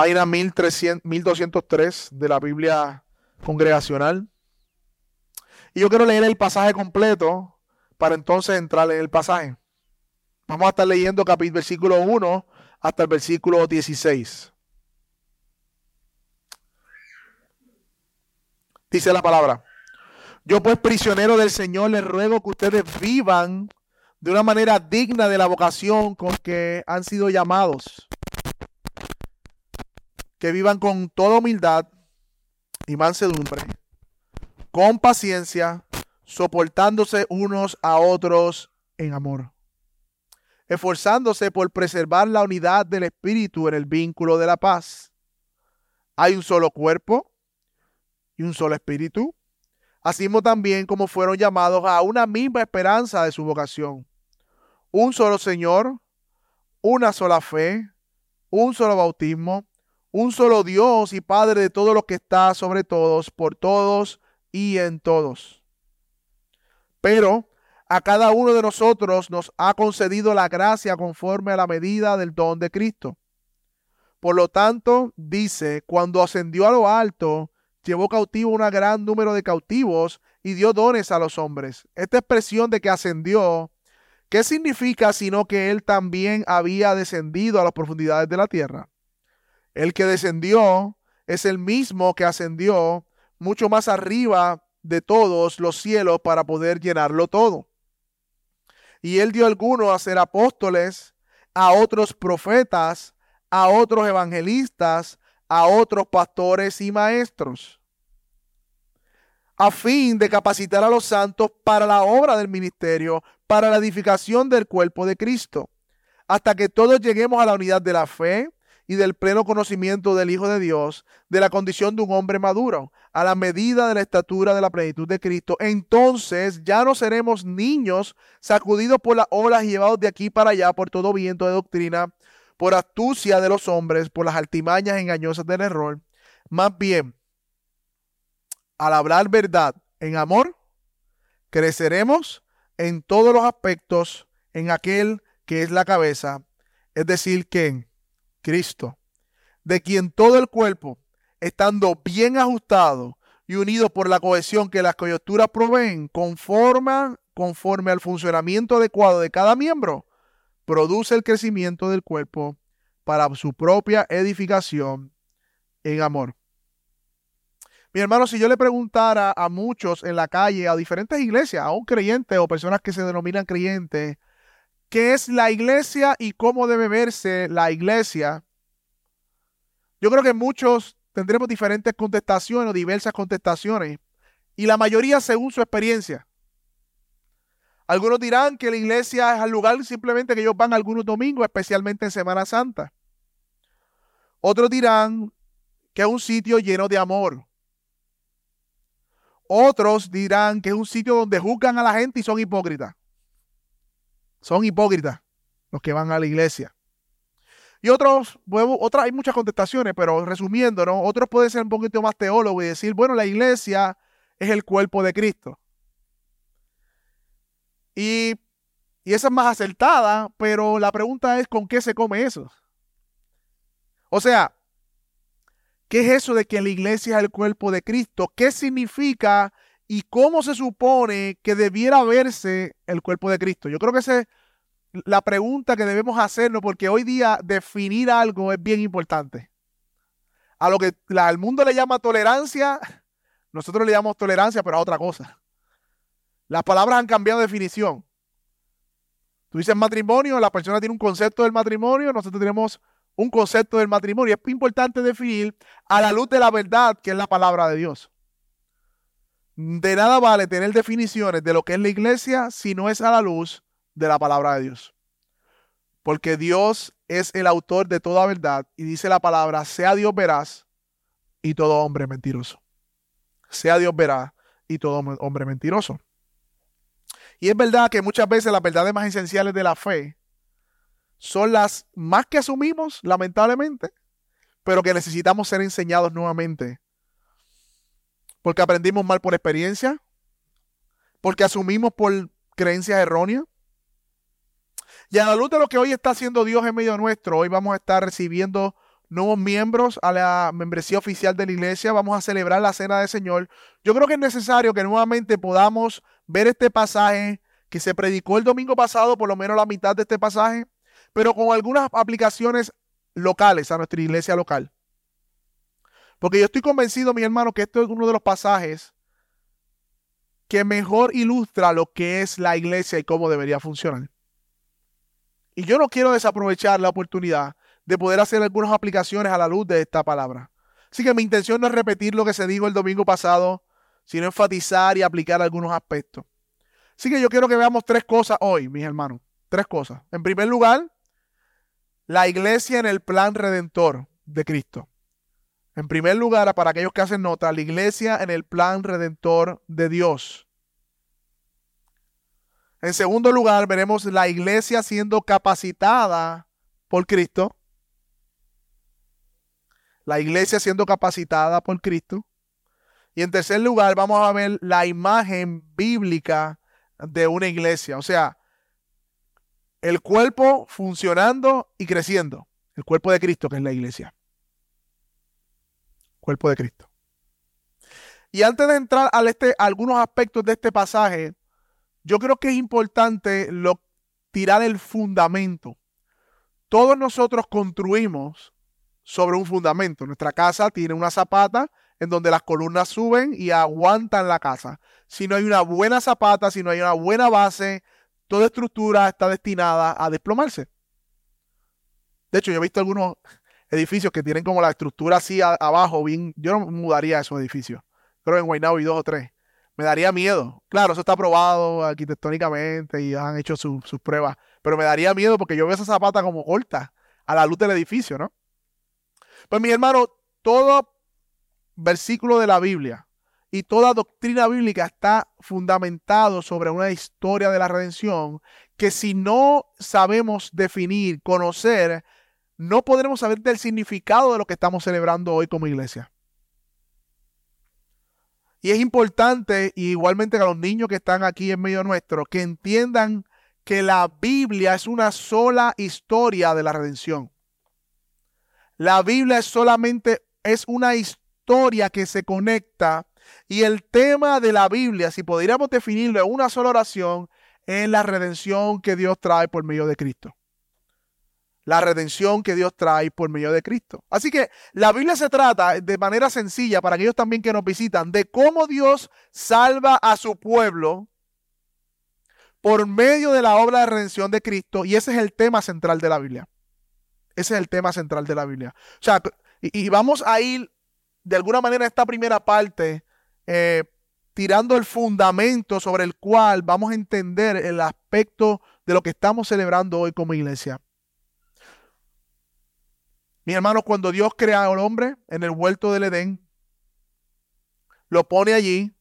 página 1203 de la Biblia congregacional. Y yo quiero leer el pasaje completo para entonces entrar en el pasaje. Vamos a estar leyendo capítulo versículo 1 hasta el versículo 16. Dice la palabra. Yo pues prisionero del Señor les ruego que ustedes vivan de una manera digna de la vocación con que han sido llamados. Que vivan con toda humildad y mansedumbre, con paciencia, soportándose unos a otros en amor, esforzándose por preservar la unidad del espíritu en el vínculo de la paz. Hay un solo cuerpo y un solo espíritu así también como fueron llamados a una misma esperanza de su vocación. Un solo Señor, una sola fe, un solo bautismo, un solo Dios y Padre de todo lo que está sobre todos, por todos y en todos. Pero a cada uno de nosotros nos ha concedido la gracia conforme a la medida del don de Cristo. Por lo tanto, dice, cuando ascendió a lo alto, llevó cautivo un gran número de cautivos y dio dones a los hombres. Esta expresión de que ascendió, ¿qué significa sino que él también había descendido a las profundidades de la tierra? El que descendió es el mismo que ascendió mucho más arriba de todos los cielos para poder llenarlo todo. Y él dio a algunos a ser apóstoles, a otros profetas, a otros evangelistas, a otros pastores y maestros, a fin de capacitar a los santos para la obra del ministerio, para la edificación del cuerpo de Cristo, hasta que todos lleguemos a la unidad de la fe y del pleno conocimiento del Hijo de Dios, de la condición de un hombre maduro, a la medida de la estatura de la plenitud de Cristo. Entonces ya no seremos niños sacudidos por las olas y llevados de aquí para allá por todo viento de doctrina por astucia de los hombres, por las altimañas engañosas del error. Más bien, al hablar verdad en amor, creceremos en todos los aspectos en aquel que es la cabeza, es decir, que Cristo, de quien todo el cuerpo, estando bien ajustado y unido por la cohesión que las coyunturas proveen, conforme al funcionamiento adecuado de cada miembro, produce el crecimiento del cuerpo para su propia edificación en amor. Mi hermano, si yo le preguntara a muchos en la calle, a diferentes iglesias, a un creyente o personas que se denominan creyentes, qué es la iglesia y cómo debe verse la iglesia, yo creo que muchos tendremos diferentes contestaciones o diversas contestaciones y la mayoría según su experiencia. Algunos dirán que la iglesia es el lugar simplemente que ellos van algunos domingos, especialmente en Semana Santa. Otros dirán que es un sitio lleno de amor. Otros dirán que es un sitio donde juzgan a la gente y son hipócritas. Son hipócritas los que van a la iglesia. Y otros, otras hay muchas contestaciones, pero resumiendo, ¿no? Otros pueden ser un poquito más teólogos y decir, bueno, la iglesia es el cuerpo de Cristo. Y, esa es más acertada, pero la pregunta es con qué se come eso. O sea, ¿qué es eso de que la iglesia es el cuerpo de Cristo? ¿Qué significa y cómo se supone que debiera verse el cuerpo de Cristo? Yo creo que esa es la pregunta que debemos hacernos porque hoy día definir algo es bien importante. A lo que el mundo le llama tolerancia, nosotros le llamamos tolerancia, pero a otra cosa. Las palabras han cambiado de definición. Tú dices matrimonio, la persona tiene un concepto del matrimonio, nosotros tenemos un concepto del matrimonio. Es importante definir a la luz de la verdad que es la palabra de Dios. De nada vale tener definiciones de lo que es la iglesia si no es a la luz de la palabra de Dios. Porque Dios es el autor de toda verdad y dice la palabra, sea Dios veraz y todo hombre mentiroso. Sea Dios veraz y todo hombre mentiroso. Y es verdad que muchas veces las verdades más esenciales de la fe son las más que asumimos, lamentablemente, pero que necesitamos ser enseñados nuevamente. Porque aprendimos mal por experiencia, porque asumimos por creencias erróneas. Y a la luz de lo que hoy está haciendo Dios en medio nuestro, hoy vamos a estar recibiendo nuevos miembros a la membresía oficial de la iglesia. Vamos a celebrar la cena del Señor. Yo creo que es necesario que nuevamente podamos ver este pasaje que se predicó el domingo pasado, por lo menos la mitad de este pasaje, pero con algunas aplicaciones locales a nuestra iglesia local. Porque yo estoy convencido, mi hermano, que esto es uno de los pasajes que mejor ilustra lo que es la iglesia y cómo debería funcionar. Y yo no quiero desaprovechar la oportunidad de poder hacer algunas aplicaciones a la luz de esta palabra. Así que mi intención no es repetir lo que se dijo el domingo pasado, sino enfatizar y aplicar algunos aspectos. Así que yo quiero que veamos tres cosas hoy, mis hermanos. Tres cosas. En primer lugar, la iglesia en el plan redentor de Cristo. En primer lugar, para aquellos que hacen nota, la iglesia en el plan redentor de Dios. En segundo lugar, veremos la iglesia siendo capacitada por Cristo. La iglesia siendo capacitada por Cristo. Y en tercer lugar, vamos a ver la imagen bíblica de una iglesia. O sea, el cuerpo funcionando y creciendo. El cuerpo de Cristo, que es la iglesia cuerpo de Cristo. Y antes de entrar a, este, algunos aspectos de este pasaje, yo creo que es importante lo, tirar el fundamento. Todos nosotros construimos sobre un fundamento. Nuestra casa tiene una zapata en donde las columnas suben y aguantan la casa. Si no hay una buena zapata, si no hay una buena base, toda estructura está destinada a desplomarse. De hecho, yo he visto algunos, edificios que tienen como la estructura así abajo, bien, yo no mudaría esos edificios. Creo que en Guaynabo y dos o tres. Me daría miedo. Claro, eso está aprobado arquitectónicamente y han hecho sus pruebas. Pero me daría miedo porque yo veo esa zapata como corta a la luz del edificio, ¿no? Pues mi hermano, todo versículo de la Biblia y toda doctrina bíblica está fundamentado sobre una historia de la redención que si no sabemos definir, conocer, no podremos saber del significado de lo que estamos celebrando hoy como iglesia. Y es importante, igualmente a los niños que están aquí en medio nuestro, que entiendan que la Biblia es una sola historia de la redención. La Biblia es solamente es una historia que se conecta y el tema de la Biblia, si pudiéramos definirlo en una sola oración, es la redención que Dios trae por medio de Cristo la redención que Dios trae por medio de Cristo. Así que la Biblia se trata de manera sencilla para aquellos también que nos visitan de cómo Dios salva a su pueblo por medio de la obra de redención de Cristo y ese es el tema central de la Biblia. Ese es el tema central de la Biblia. O sea, y, vamos a ir de alguna manera a esta primera parte eh, tirando el fundamento sobre el cual vamos a entender el aspecto de lo que estamos celebrando hoy como iglesia. Mi hermano, cuando Dios crea al hombre en el huerto del Edén, lo pone allí,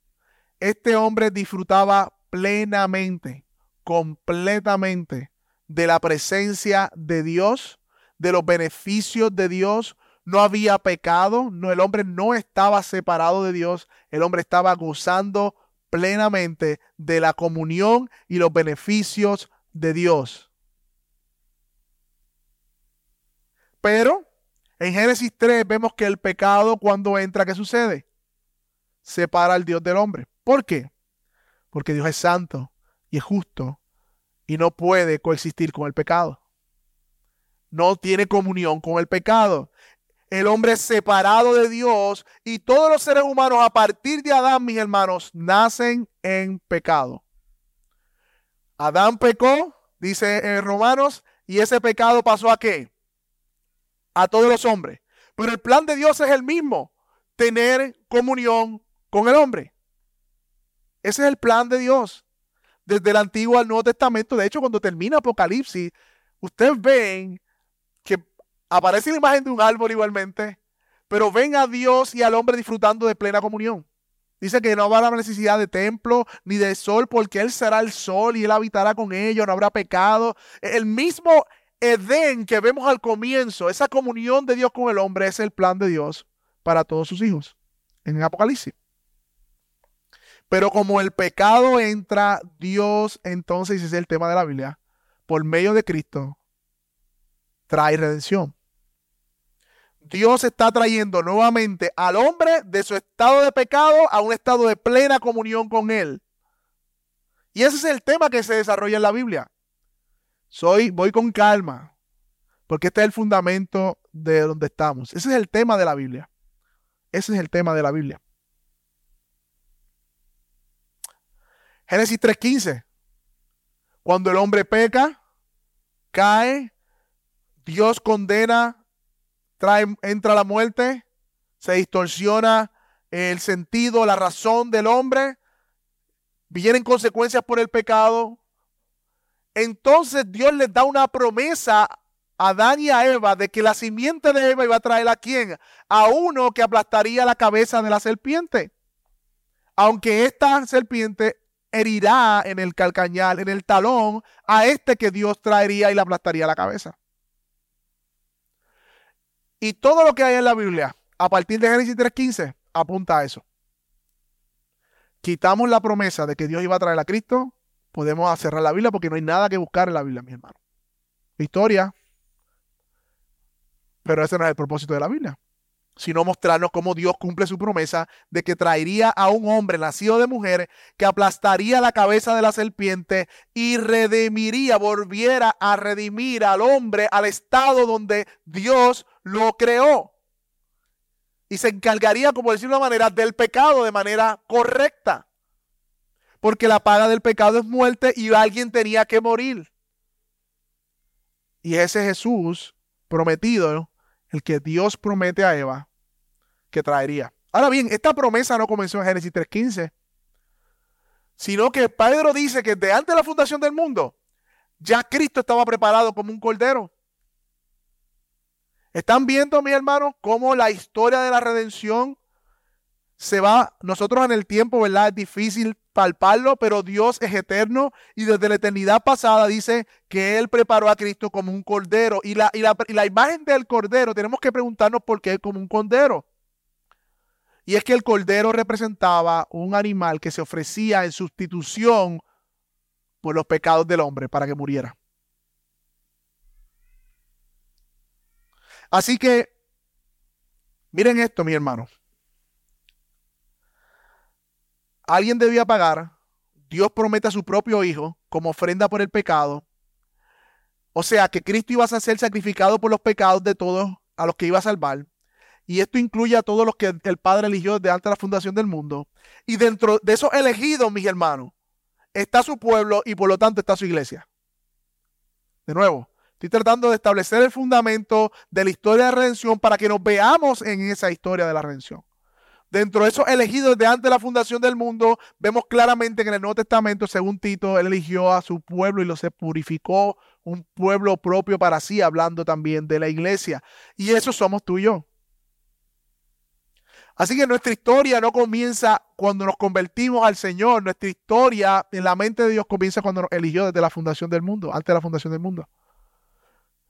este hombre disfrutaba plenamente, completamente de la presencia de Dios, de los beneficios de Dios. No había pecado, no, el hombre no estaba separado de Dios, el hombre estaba gozando plenamente de la comunión y los beneficios de Dios. Pero en Génesis 3 vemos que el pecado cuando entra, ¿qué sucede? Separa al Dios del hombre. ¿Por qué? Porque Dios es santo y es justo y no puede coexistir con el pecado. No tiene comunión con el pecado. El hombre es separado de Dios y todos los seres humanos a partir de Adán, mis hermanos, nacen en pecado. Adán pecó, dice en Romanos, y ese pecado pasó a qué? A todos los hombres. Pero el plan de Dios es el mismo, tener comunión con el hombre. Ese es el plan de Dios. Desde el Antiguo al Nuevo Testamento. De hecho, cuando termina Apocalipsis, ustedes ven que aparece la imagen de un árbol igualmente, pero ven a Dios y al hombre disfrutando de plena comunión. Dice que no habrá necesidad de templo ni de sol, porque Él será el sol y Él habitará con ellos, no habrá pecado. El mismo Edén que vemos al comienzo, esa comunión de Dios con el hombre, es el plan de Dios para todos sus hijos en Apocalipsis. Pero como el pecado entra, Dios entonces, ese es el tema de la Biblia, por medio de Cristo, trae redención. Dios está trayendo nuevamente al hombre de su estado de pecado a un estado de plena comunión con Él. Y ese es el tema que se desarrolla en la Biblia. Soy, voy con calma, porque este es el fundamento de donde estamos. Ese es el tema de la Biblia. Ese es el tema de la Biblia. Génesis 3:15. Cuando el hombre peca, cae, Dios condena, trae, entra la muerte, se distorsiona el sentido, la razón del hombre, vienen consecuencias por el pecado. Entonces Dios les da una promesa a Adán y a Eva de que la simiente de Eva iba a traer a quién? A uno que aplastaría la cabeza de la serpiente. Aunque esta serpiente herirá en el calcañal, en el talón, a este que Dios traería y le aplastaría la cabeza. Y todo lo que hay en la Biblia, a partir de Génesis 3.15, apunta a eso. Quitamos la promesa de que Dios iba a traer a Cristo, podemos cerrar la Biblia porque no hay nada que buscar en la Biblia, mi hermano. Historia, pero ese no es el propósito de la Biblia sino mostrarnos cómo Dios cumple su promesa de que traería a un hombre nacido de mujer que aplastaría la cabeza de la serpiente y redimiría, volviera a redimir al hombre al estado donde Dios lo creó. Y se encargaría, como decir una manera, del pecado de manera correcta. Porque la paga del pecado es muerte y alguien tenía que morir. Y ese Jesús prometido, el que Dios promete a Eva, que traería. Ahora bien, esta promesa no comenzó en Génesis 3.15, sino que Pedro dice que de antes de la fundación del mundo, ya Cristo estaba preparado como un cordero. Están viendo, mi hermano, cómo la historia de la redención se va, nosotros en el tiempo, ¿verdad? Es difícil palparlo, pero Dios es eterno y desde la eternidad pasada dice que Él preparó a Cristo como un cordero. Y la, y la, y la imagen del cordero, tenemos que preguntarnos por qué como un cordero. Y es que el cordero representaba un animal que se ofrecía en sustitución por los pecados del hombre para que muriera. Así que, miren esto, mi hermano. Alguien debía pagar. Dios promete a su propio Hijo como ofrenda por el pecado. O sea, que Cristo iba a ser sacrificado por los pecados de todos a los que iba a salvar. Y esto incluye a todos los que el Padre eligió desde antes de la fundación del mundo. Y dentro de esos elegidos, mis hermanos, está su pueblo y por lo tanto está su iglesia. De nuevo, estoy tratando de establecer el fundamento de la historia de la redención para que nos veamos en esa historia de la redención. Dentro de esos elegidos de antes de la fundación del mundo, vemos claramente que en el Nuevo Testamento, según Tito, él eligió a su pueblo y lo se purificó, un pueblo propio para sí, hablando también de la iglesia. Y eso somos tú y yo. Así que nuestra historia no comienza cuando nos convertimos al Señor. Nuestra historia en la mente de Dios comienza cuando nos eligió desde la fundación del mundo, antes de la fundación del mundo.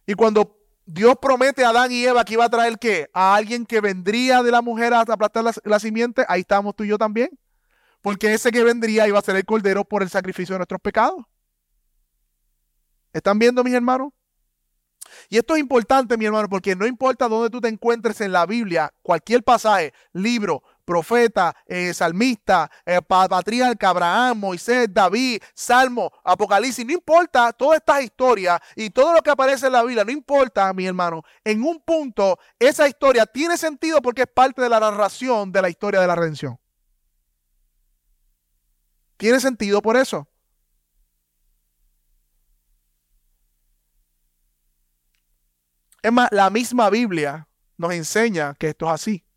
Y cuando Dios promete a Adán y Eva que iba a traer qué? A alguien que vendría de la mujer a aplastar la, simiente, ahí estamos tú y yo también. Porque ese que vendría iba a ser el cordero por el sacrificio de nuestros pecados. ¿Están viendo, mis hermanos? Y esto es importante, mi hermano, porque no importa dónde tú te encuentres en la Biblia, cualquier pasaje, libro, profeta, eh, salmista, eh, patriarca, Abraham, Moisés, David, Salmo, Apocalipsis, no importa todas estas historias y todo lo que aparece en la Biblia, no importa, mi hermano, en un punto esa historia tiene sentido porque es parte de la narración de la historia de la redención. Tiene sentido por eso. Es más, la misma Biblia nos enseña que esto es así.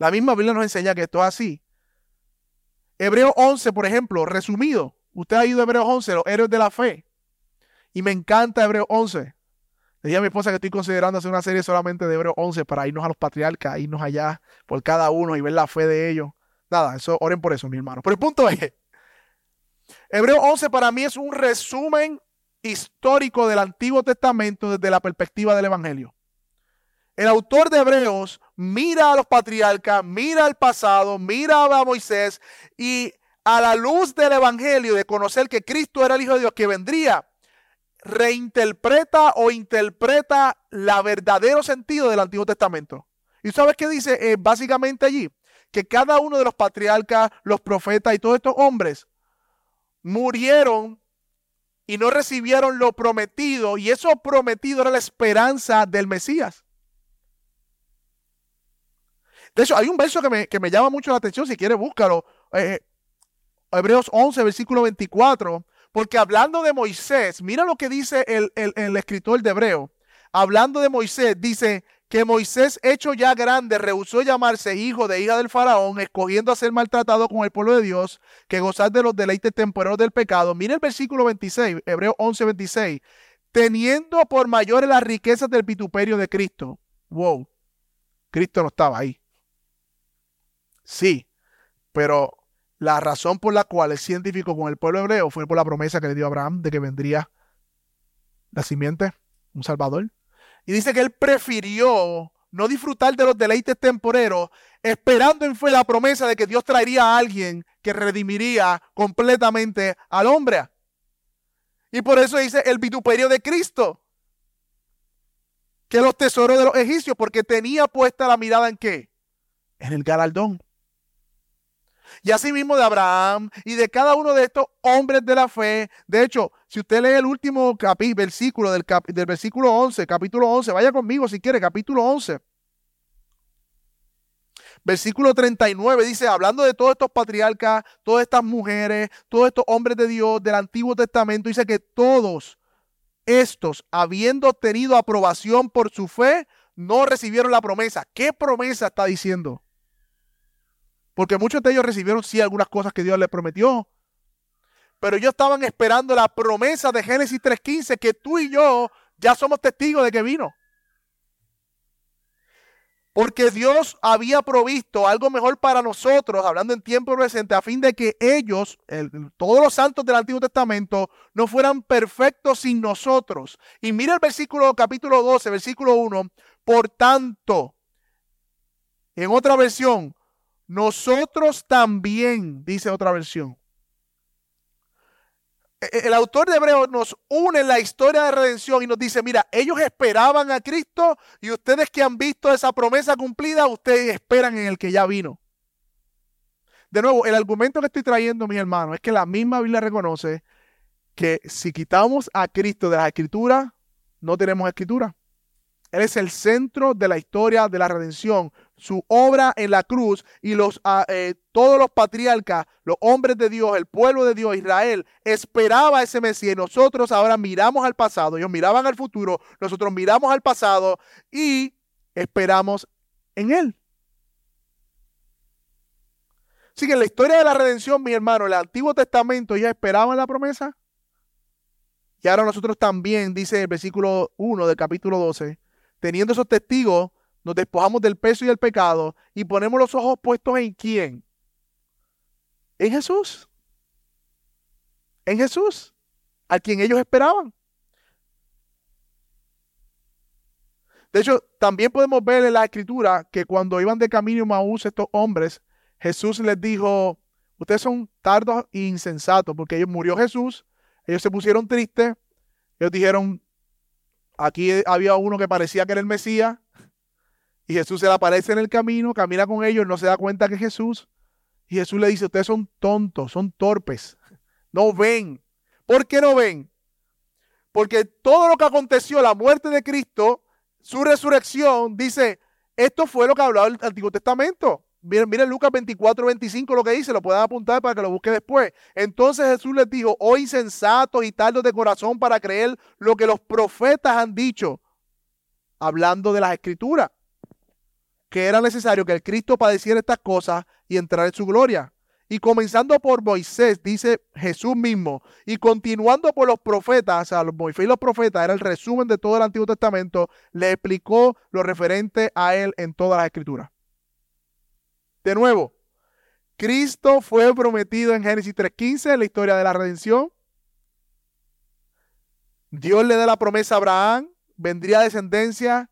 La misma Biblia nos enseña que esto es así. Hebreo 11, por ejemplo, resumido. Usted ha ido a Hebreo 11, los héroes de la fe. Y me encanta Hebreo 11. Le dije a mi esposa que estoy considerando hacer una serie solamente de Hebreo 11 para irnos a los patriarcas, irnos allá por cada uno y ver la fe de ellos. Nada, eso, oren por eso, mi hermano. Pero el punto es, Hebreo 11 para mí es un resumen histórico del Antiguo Testamento desde la perspectiva del Evangelio. El autor de Hebreos mira a los patriarcas, mira al pasado, mira a Moisés y a la luz del Evangelio, de conocer que Cristo era el Hijo de Dios que vendría, reinterpreta o interpreta la verdadero sentido del Antiguo Testamento. ¿Y sabes qué dice eh, básicamente allí? Que cada uno de los patriarcas, los profetas y todos estos hombres murieron y no recibieron lo prometido, y eso prometido era la esperanza del Mesías. De hecho, hay un verso que me, que me llama mucho la atención, si quieres búscalo. Eh, Hebreos 11, versículo 24. Porque hablando de Moisés, mira lo que dice el, el escritor de Hebreo. Hablando de Moisés, dice, que Moisés, hecho ya grande, rehusó llamarse hijo de hija del faraón, escogiendo a ser maltratado con el pueblo de Dios, que gozar de los deleites temporales del pecado. Mire el versículo 26, Hebreo 11, 26. Teniendo por mayores las riquezas del vituperio de Cristo. Wow, Cristo no estaba ahí. Sí, pero la razón por la cual es científico con el pueblo hebreo fue por la promesa que le dio Abraham de que vendría la simiente, un salvador. Y dice que él prefirió no disfrutar de los deleites temporeros, esperando en fe la promesa de que Dios traería a alguien que redimiría completamente al hombre. Y por eso dice el vituperio de Cristo, que los tesoros de los egipcios, porque tenía puesta la mirada en qué? En el galardón. Y así mismo de Abraham y de cada uno de estos hombres de la fe. De hecho, si usted lee el último versículo del, del versículo 11, capítulo 11, vaya conmigo si quiere, capítulo 11. Versículo 39 dice, hablando de todos estos patriarcas, todas estas mujeres, todos estos hombres de Dios del Antiguo Testamento, dice que todos estos, habiendo obtenido aprobación por su fe, no recibieron la promesa. ¿Qué promesa está diciendo? Porque muchos de ellos recibieron sí algunas cosas que Dios les prometió. Pero ellos estaban esperando la promesa de Génesis 3.15 que tú y yo ya somos testigos de que vino. Porque Dios había provisto algo mejor para nosotros, hablando en tiempo presente, a fin de que ellos, todos los santos del Antiguo Testamento, no fueran perfectos sin nosotros. Y mira el versículo capítulo 12, versículo 1. Por tanto, en otra versión, nosotros también, dice otra versión. E, e, el autor de Hebreo nos une en la historia de redención y nos dice, mira, ellos esperaban a Cristo y ustedes que han visto esa promesa cumplida, ustedes esperan en el que ya vino. De nuevo, el argumento que estoy trayendo, mi hermano, es que la misma Biblia reconoce que si quitamos a Cristo de la escritura, no tenemos escritura. Él es el centro de la historia de la redención su obra en la cruz y los, ah, eh, todos los patriarcas, los hombres de Dios, el pueblo de Dios, Israel, esperaba ese Mesías. Y nosotros ahora miramos al pasado, ellos miraban al futuro, nosotros miramos al pasado y esperamos en Él. Así que en la historia de la redención, mi hermano, el Antiguo Testamento ya esperaban la promesa. Y ahora nosotros también, dice el versículo 1 del capítulo 12, teniendo esos testigos, nos despojamos del peso y del pecado y ponemos los ojos puestos en quién? En Jesús. En Jesús, a quien ellos esperaban. De hecho, también podemos ver en la escritura que cuando iban de camino a Maús estos hombres, Jesús les dijo, ustedes son tardos e insensatos, porque ellos murió Jesús, ellos se pusieron tristes, ellos dijeron, aquí había uno que parecía que era el Mesías, y Jesús se le aparece en el camino, camina con ellos, no se da cuenta que es Jesús. Y Jesús le dice, ustedes son tontos, son torpes, no ven. ¿Por qué no ven? Porque todo lo que aconteció, la muerte de Cristo, su resurrección, dice, esto fue lo que hablaba el Antiguo Testamento. Miren, miren Lucas 24, 25 lo que dice, lo pueden apuntar para que lo busque después. Entonces Jesús les dijo, oh insensatos y tardos de corazón para creer lo que los profetas han dicho, hablando de las escrituras que era necesario que el Cristo padeciera estas cosas y entrar en su gloria. Y comenzando por Moisés, dice Jesús mismo, y continuando por los profetas, o sea, los Moisés y los profetas, era el resumen de todo el Antiguo Testamento, le explicó lo referente a él en todas las escrituras. De nuevo, Cristo fue prometido en Génesis 3.15, en la historia de la redención. Dios le da la promesa a Abraham, vendría descendencia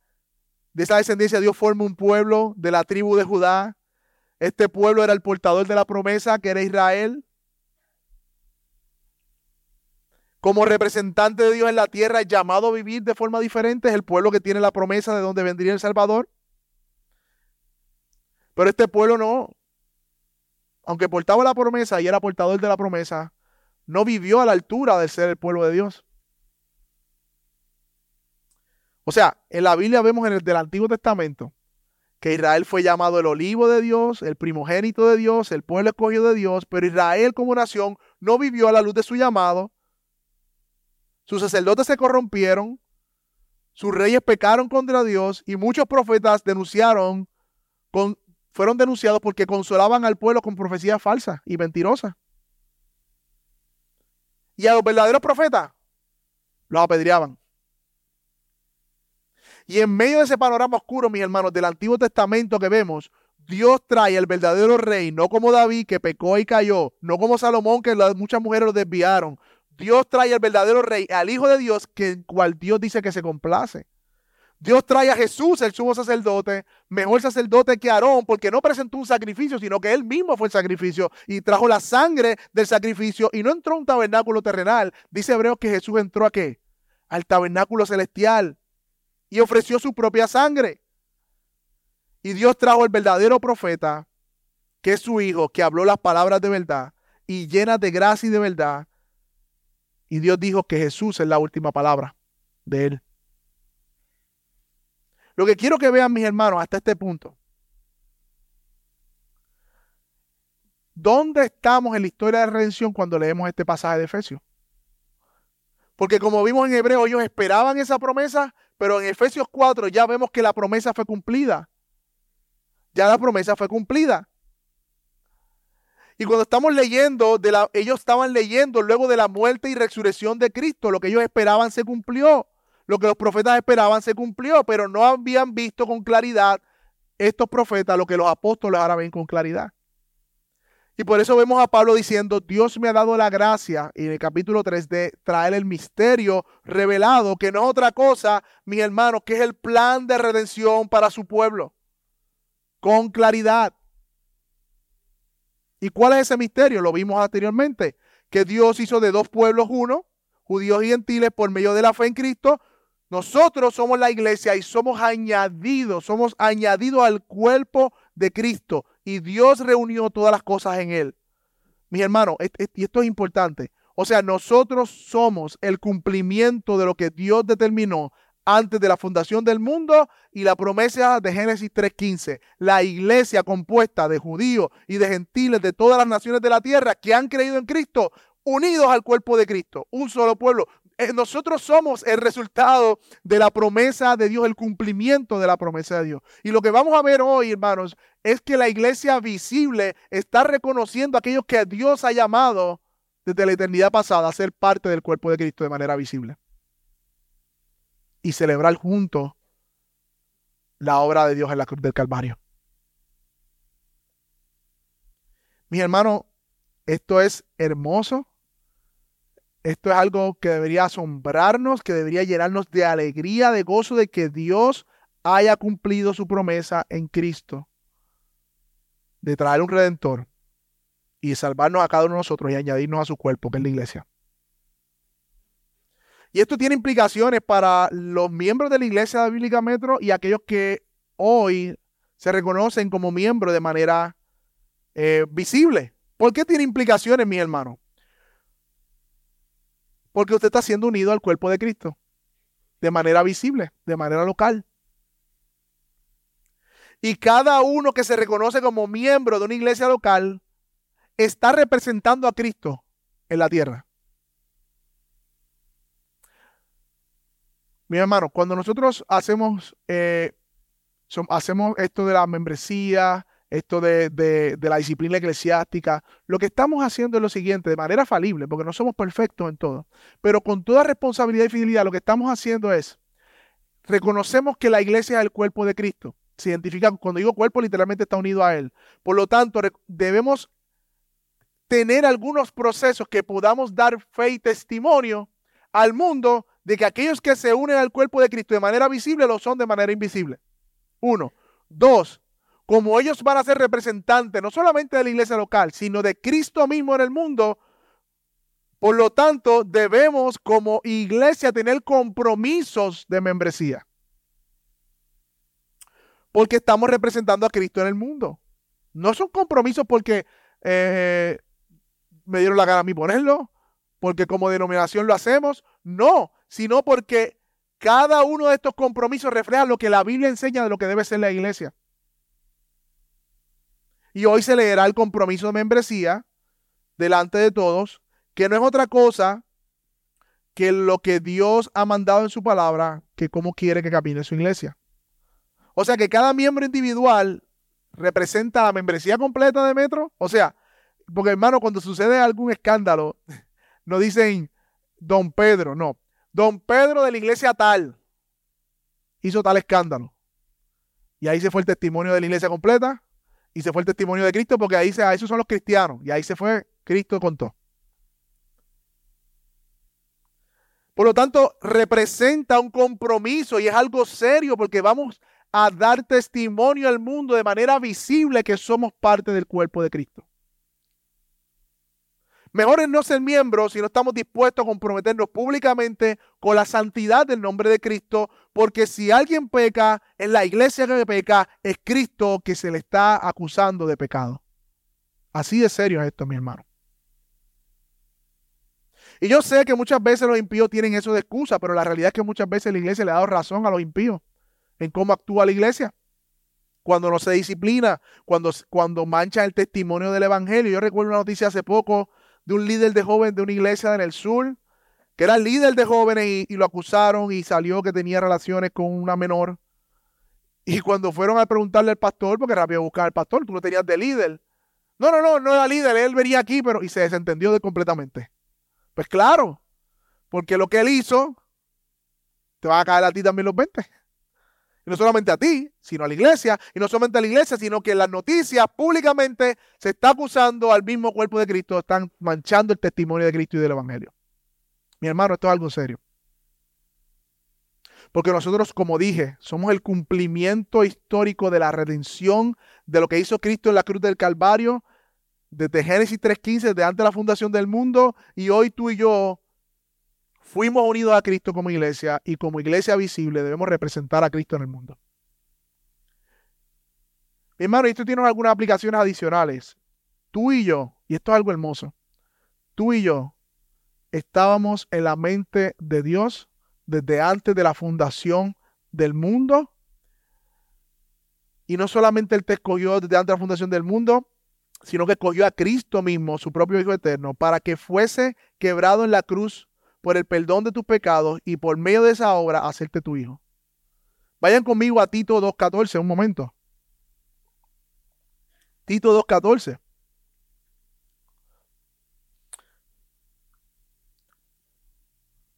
de esa descendencia Dios forma un pueblo de la tribu de Judá. Este pueblo era el portador de la promesa que era Israel. como representante de Dios en la tierra, llamado a vivir de forma diferente, es el pueblo que tiene la promesa de donde vendría el Salvador. Pero este pueblo no, aunque portaba la promesa y era portador de la promesa, no vivió a la altura de ser el pueblo de Dios. O sea, en la Biblia vemos en el del Antiguo Testamento que Israel fue llamado el olivo de Dios, el primogénito de Dios, el pueblo escogido de Dios, pero Israel como nación no vivió a la luz de su llamado. Sus sacerdotes se corrompieron, sus reyes pecaron contra Dios y muchos profetas denunciaron, fueron denunciados porque consolaban al pueblo con profecías falsas y mentirosas. Y a los verdaderos profetas los apedreaban. Y en medio de ese panorama oscuro, mis hermanos, del Antiguo Testamento que vemos, Dios trae al verdadero rey, no como David que pecó y cayó, no como Salomón que muchas mujeres lo desviaron. Dios trae al verdadero rey, al Hijo de Dios, que cual Dios dice que se complace. Dios trae a Jesús, el sumo sacerdote, mejor sacerdote que Aarón, porque no presentó un sacrificio, sino que él mismo fue el sacrificio y trajo la sangre del sacrificio y no entró a un tabernáculo terrenal. Dice Hebreos que Jesús entró a qué? Al tabernáculo celestial y ofreció su propia sangre. Y Dios trajo el verdadero profeta, que es su hijo, que habló las palabras de verdad y llenas de gracia y de verdad. Y Dios dijo que Jesús es la última palabra de él. Lo que quiero que vean mis hermanos hasta este punto. ¿Dónde estamos en la historia de redención cuando leemos este pasaje de Efesios? Porque como vimos en Hebreo, ellos esperaban esa promesa, pero en Efesios 4 ya vemos que la promesa fue cumplida. Ya la promesa fue cumplida. Y cuando estamos leyendo, de la, ellos estaban leyendo luego de la muerte y resurrección de Cristo, lo que ellos esperaban se cumplió. Lo que los profetas esperaban se cumplió, pero no habían visto con claridad estos profetas lo que los apóstoles ahora ven con claridad. Y por eso vemos a Pablo diciendo, Dios me ha dado la gracia, en el capítulo 3, de traer el misterio revelado, que no es otra cosa, mis hermanos, que es el plan de redención para su pueblo, con claridad. ¿Y cuál es ese misterio? Lo vimos anteriormente, que Dios hizo de dos pueblos uno, judíos y gentiles, por medio de la fe en Cristo. Nosotros somos la iglesia y somos añadidos, somos añadidos al cuerpo de Cristo y Dios reunió todas las cosas en él. Mis hermanos, y esto es importante. O sea, nosotros somos el cumplimiento de lo que Dios determinó antes de la fundación del mundo y la promesa de Génesis 3.15. La iglesia compuesta de judíos y de gentiles de todas las naciones de la tierra que han creído en Cristo, unidos al cuerpo de Cristo, un solo pueblo. Eh, nosotros somos el resultado de la promesa de Dios, el cumplimiento de la promesa de Dios. Y lo que vamos a ver hoy, hermanos, es que la iglesia visible está reconociendo a aquellos que Dios ha llamado desde la eternidad pasada a ser parte del cuerpo de Cristo de manera visible. Y celebrar juntos la obra de Dios en la cruz del Calvario. Mis hermanos, esto es hermoso esto es algo que debería asombrarnos, que debería llenarnos de alegría, de gozo de que Dios haya cumplido su promesa en Cristo de traer un redentor y salvarnos a cada uno de nosotros y añadirnos a su cuerpo, que es la iglesia. Y esto tiene implicaciones para los miembros de la iglesia bíblica Metro y aquellos que hoy se reconocen como miembros de manera eh, visible. ¿Por qué tiene implicaciones, mi hermano? Porque usted está siendo unido al cuerpo de Cristo de manera visible, de manera local. Y cada uno que se reconoce como miembro de una iglesia local está representando a Cristo en la tierra. Mi hermano, cuando nosotros hacemos, eh, hacemos esto de la membresía, esto de, la disciplina eclesiástica, lo que estamos haciendo es lo siguiente, de manera falible, porque no somos perfectos en todo, pero con toda responsabilidad y fidelidad, lo que estamos haciendo es, reconocemos que la iglesia es el cuerpo de Cristo. Se cuando digo cuerpo, literalmente está unido a Él. Por lo tanto, debemos tener algunos procesos que podamos dar fe y testimonio al mundo de que aquellos que se unen al cuerpo de Cristo de manera visible lo son de manera invisible. Uno. Dos, como ellos van a ser representantes no solamente de la iglesia local, sino de Cristo mismo en el mundo, Por lo tanto, debemos como iglesia tener compromisos de membresía. Porque estamos representando a Cristo en el mundo. No son compromisos porque eh, me dieron la gana a mí ponerlo, porque como denominación lo hacemos. No, sino porque cada uno de estos compromisos refleja lo que la Biblia enseña de lo que debe ser la iglesia. Y hoy se leerá el compromiso de membresía delante de todos, que no es otra cosa que lo que Dios ha mandado en su palabra, que cómo quiere que camine su iglesia. O sea que cada miembro individual representa la membresía completa de Metro. O sea, porque hermano, cuando sucede algún escándalo, no dicen don Pedro, no. Don Pedro de la iglesia tal hizo tal escándalo. Y ahí se fue el testimonio de la iglesia completa y se fue el testimonio de Cristo porque ahí se, a esos son los cristianos. Y ahí se fue, Cristo contó. Por lo tanto, representa un compromiso y es algo serio porque vamos a dar testimonio al mundo de manera visible que somos parte del cuerpo de Cristo. Mejor es no ser miembros si no estamos dispuestos a comprometernos públicamente con la santidad del nombre de Cristo, porque si alguien peca, en la iglesia que peca, es Cristo que se le está acusando de pecado. Así de serio es esto, mi hermano. Y yo sé que muchas veces los impíos tienen eso de excusa, pero la realidad es que muchas veces la iglesia le ha dado razón a los impíos en cómo actúa la iglesia. Cuando no se disciplina, cuando, cuando mancha el testimonio del evangelio. Yo recuerdo una noticia hace poco de un líder de jóvenes de una iglesia en el sur, que era líder de jóvenes y, lo acusaron y salió que tenía relaciones con una menor. Y cuando fueron a preguntarle al pastor, porque rápido buscar al pastor, tú lo tenías de líder. No, no, no, no era líder, él venía aquí, pero y se desentendió de completamente. Pues claro, porque lo que él hizo, te va a caer a ti también los 20. Y no solamente a ti, sino a la iglesia. Y no solamente a la iglesia, sino que en las noticias públicamente se está acusando al mismo cuerpo de Cristo. Están manchando el testimonio de Cristo y del Evangelio. Mi hermano, esto es algo serio. Porque nosotros, como dije, somos el cumplimiento histórico de la redención de lo que hizo Cristo en la cruz del Calvario, desde Génesis 3.15, desde antes de la fundación del mundo, y hoy tú y yo fuimos unidos a Cristo como iglesia y como iglesia visible debemos representar a Cristo en el mundo. Mi hermano, esto tiene algunas aplicaciones adicionales. Tú y yo, y esto es algo hermoso, tú y yo estábamos en la mente de Dios desde antes de la fundación del mundo. Y no solamente Él te escogió desde antes de la fundación del mundo, sino que escogió a Cristo mismo, su propio Hijo Eterno, para que fuese quebrado en la cruz por el perdón de tus pecados y por medio de esa obra hacerte tu hijo. Vayan conmigo a Tito 2.14 un momento. Tito 2.14.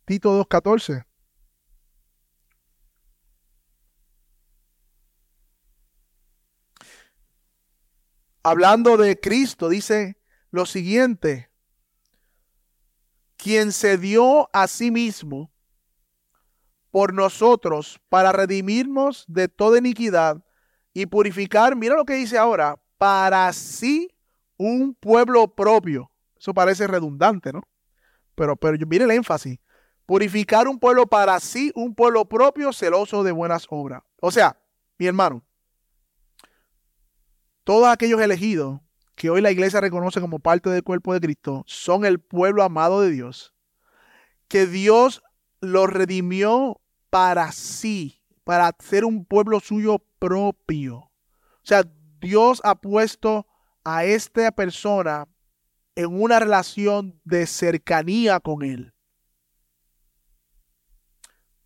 Tito 2.14. Hablando de Cristo, dice lo siguiente quien se dio a sí mismo por nosotros para redimirnos de toda iniquidad y purificar, mira lo que dice ahora, para sí un pueblo propio. Eso parece redundante, ¿no? Pero, pero mire el énfasis. Purificar un pueblo para sí, un pueblo propio, celoso de buenas obras. O sea, mi hermano, todos aquellos elegidos que hoy la iglesia reconoce como parte del cuerpo de Cristo son el pueblo amado de Dios, que Dios los redimió para sí, para ser un pueblo suyo propio. O sea, Dios ha puesto a esta persona en una relación de cercanía con Él.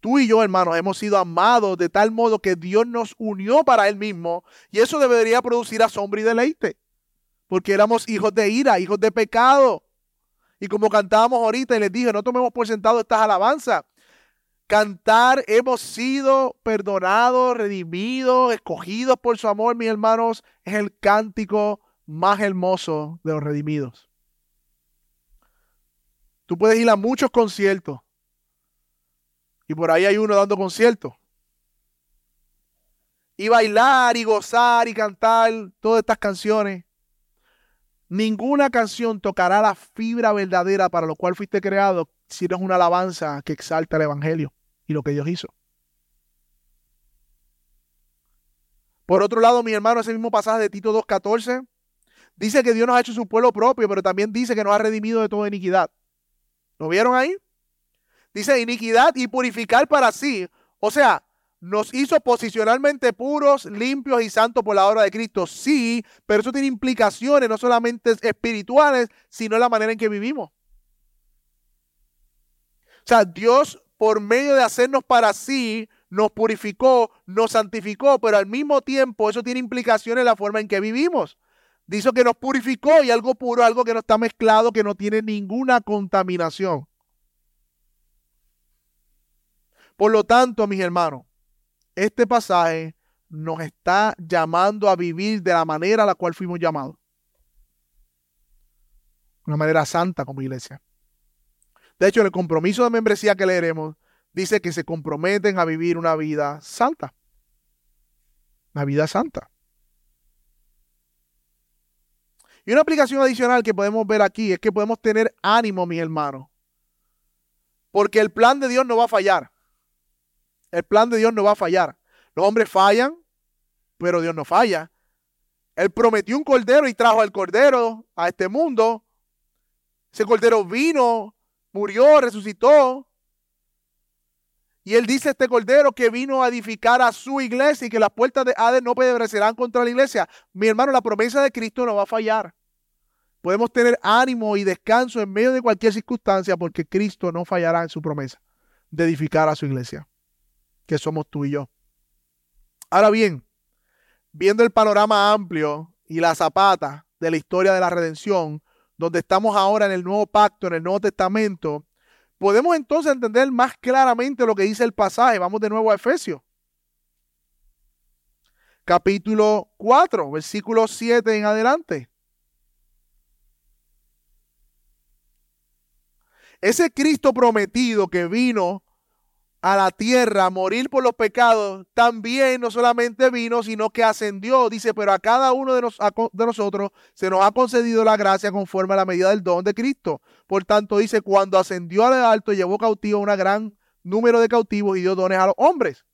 Tú y yo, hermanos, hemos sido amados de tal modo que Dios nos unió para Él mismo y eso debería producir asombro y deleite porque éramos hijos de ira, hijos de pecado. Y como cantábamos ahorita y les dije, no tomemos por sentado estas alabanzas. Cantar, hemos sido perdonados, redimidos, escogidos por su amor, mis hermanos, es el cántico más hermoso de los redimidos. Tú puedes ir a muchos conciertos y por ahí hay uno dando conciertos. Y bailar y gozar y cantar todas estas canciones Ninguna canción tocará la fibra verdadera para lo cual fuiste creado si no es una alabanza que exalta el Evangelio y lo que Dios hizo. Por otro lado, mi hermano, ese mismo pasaje de Tito 2.14 dice que Dios nos ha hecho su pueblo propio, pero también dice que nos ha redimido de toda iniquidad. ¿Lo vieron ahí? Dice iniquidad y purificar para sí. O sea, nos hizo posicionalmente puros, limpios y santos por la obra de Cristo. Sí, pero eso tiene implicaciones no solamente espirituales, sino la manera en que vivimos. O sea, Dios por medio de hacernos para sí, nos purificó, nos santificó, pero al mismo tiempo eso tiene implicaciones en la forma en que vivimos. Dice que nos purificó y algo puro, algo que no está mezclado, que no tiene ninguna contaminación. Por lo tanto, mis hermanos, este pasaje nos está llamando a vivir de la manera a la cual fuimos llamados. Una manera santa como iglesia. De hecho, en el compromiso de membresía que leeremos, dice que se comprometen a vivir una vida santa. Una vida santa. Y una aplicación adicional que podemos ver aquí es que podemos tener ánimo, mis hermanos. Porque el plan de Dios no va a fallar. El plan de Dios no va a fallar. Los hombres fallan, pero Dios no falla. Él prometió un cordero y trajo al cordero a este mundo. Ese cordero vino, murió, resucitó. Y él dice este cordero que vino a edificar a su iglesia y que las puertas de Hades no prevalecerán contra la iglesia. Mi hermano, la promesa de Cristo no va a fallar. Podemos tener ánimo y descanso en medio de cualquier circunstancia porque Cristo no fallará en su promesa de edificar a su iglesia, que somos tú y yo. Ahora bien, viendo el panorama amplio y la zapata de la historia de la redención, donde estamos ahora en el nuevo pacto, en el Nuevo Testamento, podemos entonces entender más claramente lo que dice el pasaje. Vamos de nuevo a Efesios. Capítulo 4, versículo 7 en adelante. Ese Cristo prometido que vino a la tierra morir por los pecados, también no solamente vino, sino que ascendió. Dice, pero a cada uno de, de, nosotros se nos ha concedido la gracia conforme a la medida del don de Cristo. Por tanto, dice, cuando ascendió al alto, llevó cautivo un gran número de cautivos y dio dones a los hombres.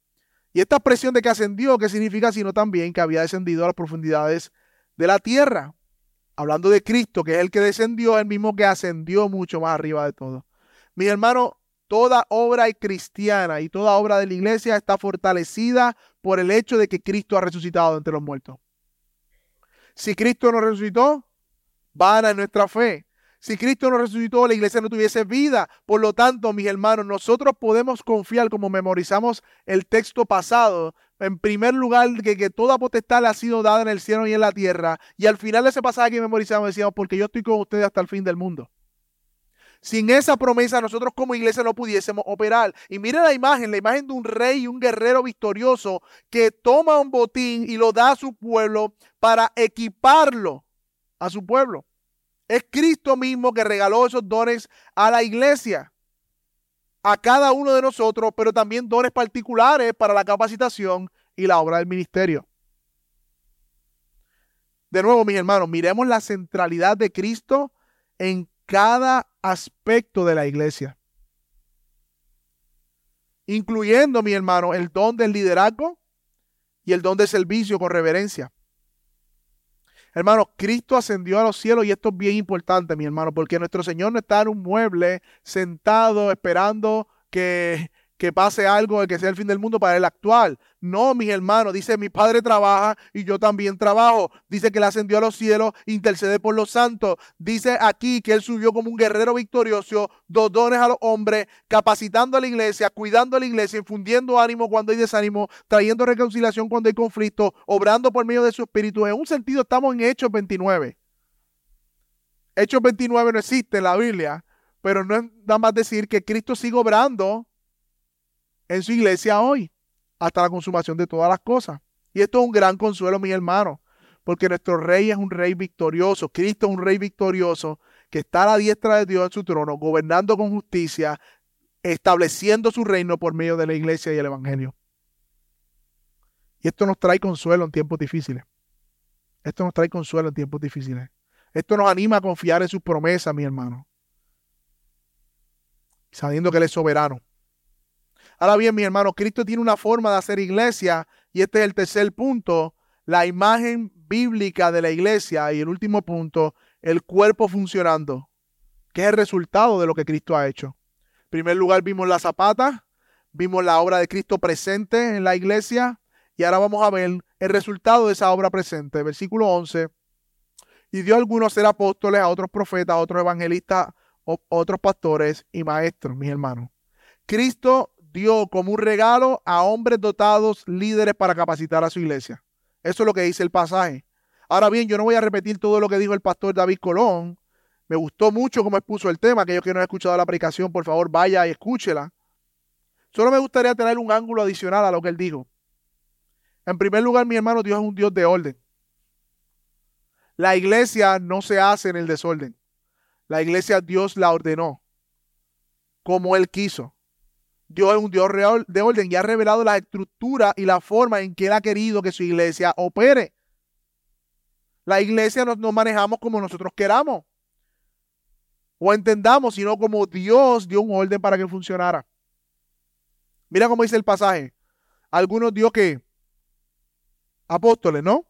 Y esta expresión de que ascendió, ¿qué significa? Sino también que había descendido a las profundidades de la tierra. Hablando de Cristo, que es el que descendió, el mismo que ascendió mucho más arriba de todo. Mi hermano, Toda obra cristiana y toda obra de la iglesia está fortalecida por el hecho de que Cristo ha resucitado entre los muertos. Si Cristo no resucitó, vana es nuestra fe. Si Cristo no resucitó, la iglesia no tuviese vida. Por lo tanto, mis hermanos, nosotros podemos confiar, como memorizamos el texto pasado, en primer lugar, que, que toda potestad le ha sido dada en el cielo y en la tierra. Y al final de ese pasaje que memorizamos, decíamos, porque yo estoy con ustedes hasta el fin del mundo. Sin esa promesa nosotros como iglesia no pudiésemos operar. Y mire la imagen, la imagen de un rey y un guerrero victorioso que toma un botín y lo da a su pueblo para equiparlo a su pueblo. Es Cristo mismo que regaló esos dones a la iglesia, a cada uno de nosotros, pero también dones particulares para la capacitación y la obra del ministerio. De nuevo, mis hermanos, miremos la centralidad de Cristo en cada aspecto de la iglesia, incluyendo, mi hermano, el don del liderazgo y el don de servicio con reverencia. Hermano, Cristo ascendió a los cielos y esto es bien importante, mi hermano, porque nuestro Señor no está en un mueble sentado esperando que que pase algo que sea el fin del mundo para el actual. No, mis hermanos, dice mi padre trabaja y yo también trabajo. Dice que él ascendió a los cielos, intercede por los santos. Dice aquí que él subió como un guerrero victorioso, dos dones a los hombres, capacitando a la iglesia, cuidando a la iglesia, infundiendo ánimo cuando hay desánimo, trayendo reconciliación cuando hay conflicto, obrando por medio de su espíritu. En un sentido estamos en Hechos 29. Hechos 29 no existe en la Biblia, pero no es nada más decir que Cristo sigue obrando en su iglesia hoy, hasta la consumación de todas las cosas. Y esto es un gran consuelo, mi hermano, porque nuestro rey es un rey victorioso, Cristo es un rey victorioso que está a la diestra de Dios en su trono, gobernando con justicia, estableciendo su reino por medio de la iglesia y el evangelio. Y esto nos trae consuelo en tiempos difíciles. Esto nos trae consuelo en tiempos difíciles. Esto nos anima a confiar en sus promesas, mi hermano. Sabiendo que Él es soberano. Ahora bien, mi hermano, Cristo tiene una forma de hacer iglesia y este es el tercer punto, la imagen bíblica de la iglesia y el último punto, el cuerpo funcionando, que es el resultado de lo que Cristo ha hecho. En primer lugar vimos la zapata, vimos la obra de Cristo presente en la iglesia y ahora vamos a ver el resultado de esa obra presente. Versículo 11. Y dio a algunos ser apóstoles, a otros profetas, a otros evangelistas, a otros pastores y maestros, mis hermanos. Cristo dio como un regalo a hombres dotados, líderes para capacitar a su iglesia. Eso es lo que dice el pasaje. Ahora bien, yo no voy a repetir todo lo que dijo el pastor David Colón. Me gustó mucho cómo expuso el tema. Aquellos que no han escuchado la predicación, por favor, vaya y escúchela. Solo me gustaría tener un ángulo adicional a lo que él dijo. En primer lugar, mi hermano, Dios es un Dios de orden. La iglesia no se hace en el desorden. La iglesia Dios la ordenó como Él quiso. Dios es un Dios real de orden y ha revelado la estructura y la forma en que Él ha querido que su iglesia opere. La iglesia no nos manejamos como nosotros queramos o entendamos, sino como Dios dio un orden para que funcionara. Mira cómo dice el pasaje. Algunos dio que apóstoles, ¿no?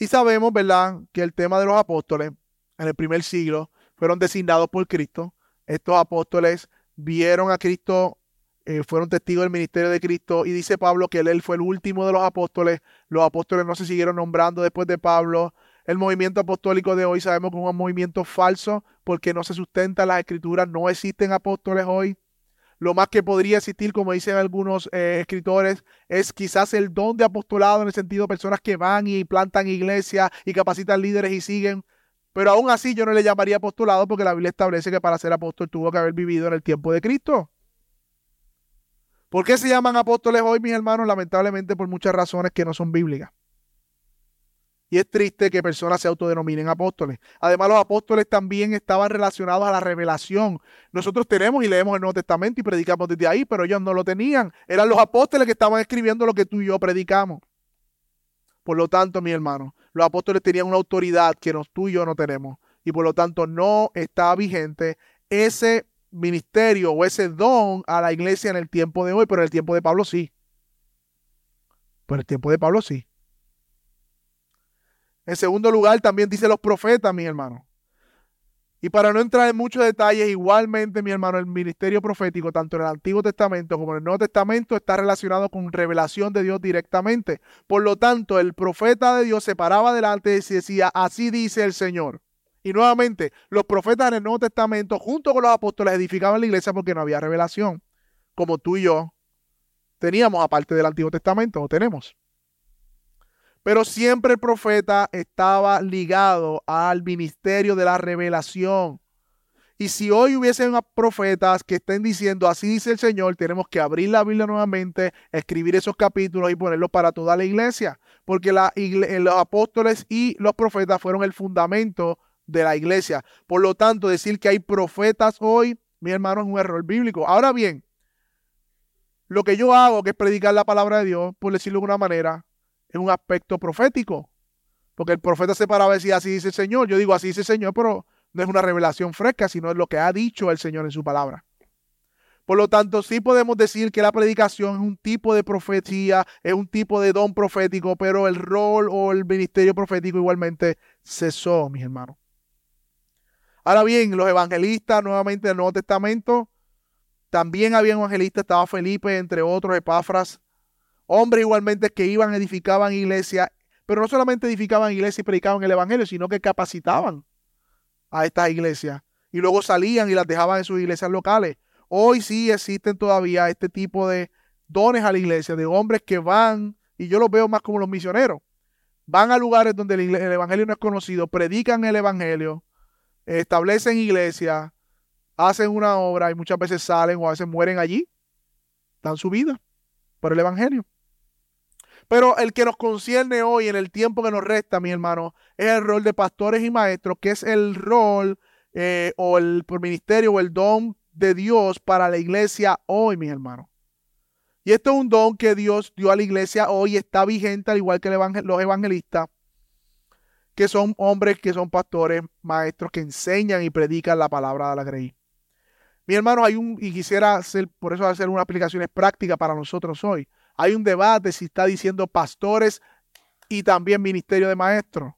Y sabemos, ¿verdad?, que el tema de los apóstoles en el primer siglo fueron designados por Cristo estos apóstoles vieron a Cristo, eh, fueron testigos del ministerio de Cristo y dice Pablo que él, fue el último de los apóstoles. Los apóstoles no se siguieron nombrando después de Pablo. El movimiento apostólico de hoy sabemos que es un movimiento falso porque no se sustenta en las escrituras, no existen apóstoles hoy. Lo más que podría existir, como dicen algunos eh, escritores, es quizás el don de apostolado en el sentido de personas que van y plantan iglesias y capacitan líderes y siguen. Pero aún así yo no le llamaría apostolado porque la Biblia establece que para ser apóstol tuvo que haber vivido en el tiempo de Cristo. ¿Por qué se llaman apóstoles hoy, mis hermanos? Lamentablemente por muchas razones que no son bíblicas. Y es triste que personas se autodenominen apóstoles. Además, los apóstoles también estaban relacionados a la revelación. Nosotros tenemos y leemos el Nuevo Testamento y predicamos desde ahí, pero ellos no lo tenían. Eran los apóstoles que estaban escribiendo lo que tú y yo predicamos. Por lo tanto, mi hermano, los apóstoles tenían una autoridad que tú y yo no tenemos. Y por lo tanto no está vigente ese ministerio o ese don a la iglesia en el tiempo de hoy, pero en el tiempo de Pablo sí. Por el tiempo de Pablo sí. En segundo lugar, también dice los profetas, mi hermano. Y para no entrar en muchos detalles, igualmente, mi hermano, el ministerio profético, tanto en el Antiguo Testamento como en el Nuevo Testamento, está relacionado con revelación de Dios directamente. Por lo tanto, el profeta de Dios se paraba delante y decía, así dice el Señor. Y nuevamente, los profetas en el Nuevo Testamento, junto con los apóstoles, edificaban la iglesia porque no había revelación, como tú y yo teníamos, aparte del Antiguo Testamento, o tenemos. Pero siempre el profeta estaba ligado al ministerio de la revelación. Y si hoy hubiesen profetas que estén diciendo, así dice el Señor, tenemos que abrir la Biblia nuevamente, escribir esos capítulos y ponerlos para toda la iglesia. Porque los apóstoles y los profetas fueron el fundamento de la iglesia. Por lo tanto, decir que hay profetas hoy, mi hermano, es un error bíblico. Ahora bien, lo que yo hago, que es predicar la palabra de Dios, por decirlo de alguna manera, es un aspecto profético. Porque el profeta se paraba y decía, así dice el Señor. Yo digo, así dice el Señor, pero no es una revelación fresca, sino es lo que ha dicho el Señor en su palabra. Por lo tanto, sí podemos decir que la predicación es un tipo de profecía, es un tipo de don profético, pero el rol o el ministerio profético igualmente cesó, mis hermanos. Ahora bien, los evangelistas, nuevamente del Nuevo Testamento, también había evangelistas, estaba Felipe, entre otros, Epafras, Hombres igualmente que iban, edificaban iglesia, pero no solamente edificaban iglesia y predicaban el evangelio, sino que capacitaban a estas iglesias y luego salían y las dejaban en sus iglesias locales. Hoy sí existen todavía este tipo de dones a la iglesia, de hombres que van, y yo los veo más como los misioneros, van a lugares donde el, evangelio no es conocido, predican el evangelio, establecen iglesias, hacen una obra y muchas veces salen o a veces mueren allí, dan su vida por el evangelio. Pero el que nos concierne hoy, en el tiempo que nos resta, mi hermano, es el rol de pastores y maestros, que es el rol eh, o el ministerio o el don de Dios para la iglesia hoy, mi hermano. Y esto es un don que Dios dio a la iglesia hoy, está vigente, al igual que los evangelistas. que son hombres que son pastores, maestros que enseñan y predican la palabra de la grey. Mi hermano, hay un, y quisiera hacer, por eso hacer unas aplicaciones prácticas para nosotros hoy. Hay un debate si está diciendo pastores y también ministerio de maestros.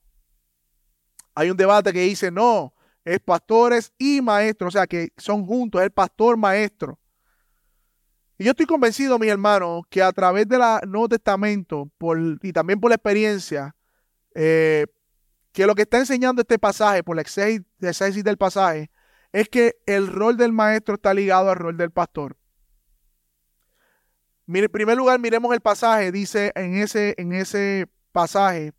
Hay un debate que dice, no, es pastores y maestros, o sea, que son juntos, es el pastor maestro. Y yo estoy convencido, mi hermano, que a través del Nuevo Testamento por, y también por la experiencia, eh, que lo que está enseñando este pasaje, por la exégesis del pasaje, es que el rol del maestro está ligado al rol del pastor. En primer lugar, miremos el pasaje, dice en ese, en ese pasaje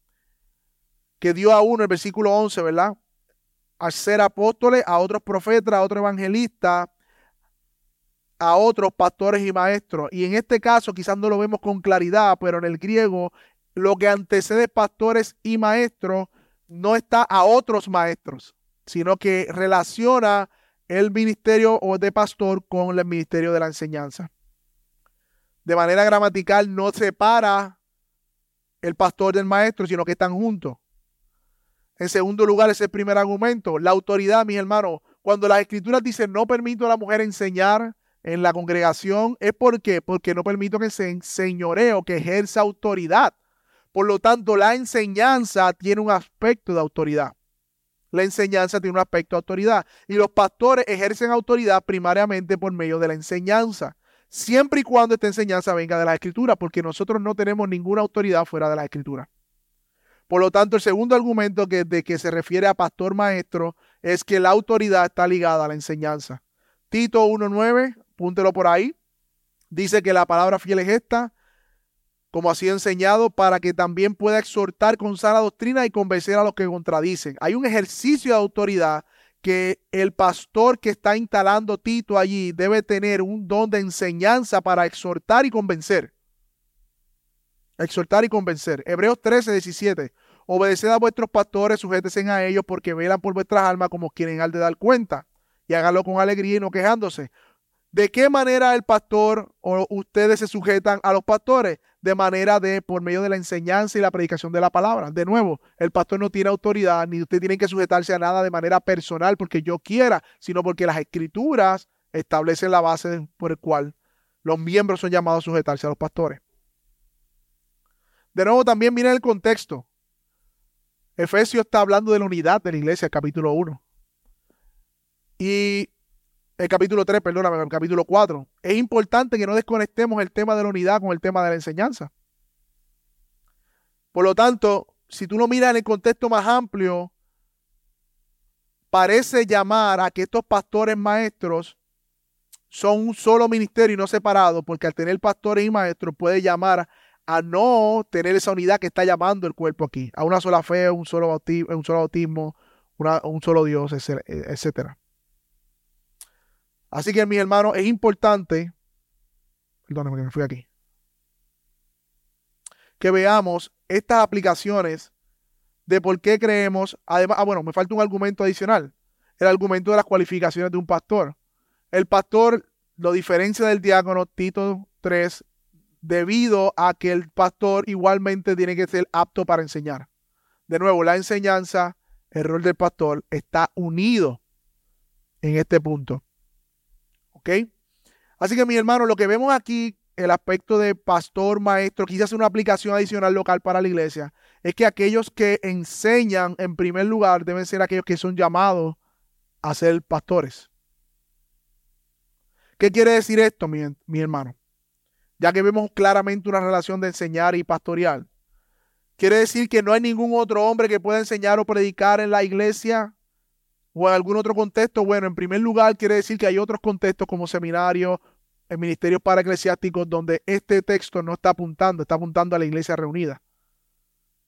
que dio a uno, el versículo 11, ¿verdad? A ser apóstoles, a otros profetas, a otros evangelistas, a otros pastores y maestros. Y en este caso quizás no lo vemos con claridad, pero en el griego lo que antecede pastores y maestros no está a otros maestros, sino que relaciona el ministerio o de pastor con el ministerio de la enseñanza. De manera gramatical no separa el pastor del maestro, sino que están juntos. En segundo lugar, ese es el primer argumento, la autoridad, mis hermanos. Cuando las escrituras dicen no permito a la mujer enseñar en la congregación, es porque porque no permito que se señoreo, que ejerza autoridad. Por lo tanto, la enseñanza tiene un aspecto de autoridad. La enseñanza tiene un aspecto de autoridad. Y los pastores ejercen autoridad primariamente por medio de la enseñanza. Siempre y cuando esta enseñanza venga de la escritura, porque nosotros no tenemos ninguna autoridad fuera de la escritura. Por lo tanto, el segundo argumento que, de que se refiere a pastor maestro es que la autoridad está ligada a la enseñanza. Tito 1.9, púntelo por ahí. Dice que la palabra fiel es esta, como así enseñado, para que también pueda exhortar con sana doctrina y convencer a los que contradicen. Hay un ejercicio de autoridad que el pastor que está instalando Tito allí debe tener un don de enseñanza para exhortar y convencer. Exhortar y convencer. Hebreos 13, 17. Obedeced a vuestros pastores, sujétense a ellos porque velan por vuestras almas como quieren al de dar cuenta. Y háganlo con alegría y no quejándose. ¿De qué manera el pastor o ustedes se sujetan a los pastores? De manera de, por medio de la enseñanza y la predicación de la palabra. De nuevo, el pastor no tiene autoridad, ni usted tiene que sujetarse a nada de manera personal porque yo quiera, sino porque las escrituras establecen la base por el cual los miembros son llamados a sujetarse a los pastores. De nuevo, también miren el contexto. Efesios está hablando de la unidad de la iglesia, capítulo 1. Y el capítulo 3, perdóname, el capítulo 4. Es importante que no desconectemos el tema de la unidad con el tema de la enseñanza. Por lo tanto, si tú lo miras en el contexto más amplio, parece llamar a que estos pastores maestros son un solo ministerio y no separado, porque al tener pastores y maestros puede llamar a no tener esa unidad que está llamando el cuerpo aquí, a una sola fe, un solo bautismo, un solo, bautismo, un solo Dios, etcétera. Así que, mis hermanos, es importante, perdóname que me fui aquí, que veamos estas aplicaciones de por qué creemos, además, ah, bueno, me falta un argumento adicional, el argumento de las cualificaciones de un pastor. El pastor lo diferencia del diácono Tito 3 debido a que el pastor igualmente tiene que ser apto para enseñar. De nuevo, la enseñanza, el rol del pastor está unido en este punto. ¿Ok? Así que, mi hermano, lo que vemos aquí, el aspecto de pastor, maestro, quizás una aplicación adicional local para la iglesia, es que aquellos que enseñan en primer lugar deben ser aquellos que son llamados a ser pastores. ¿Qué quiere decir esto, mi, mi hermano? Ya que vemos claramente una relación de enseñar y pastorear. Quiere decir que no hay ningún otro hombre que pueda enseñar o predicar en la iglesia o en algún otro contexto, bueno, en primer lugar quiere decir que hay otros contextos como seminarios, en ministerios para eclesiásticos donde este texto no está apuntando, está apuntando a la iglesia reunida.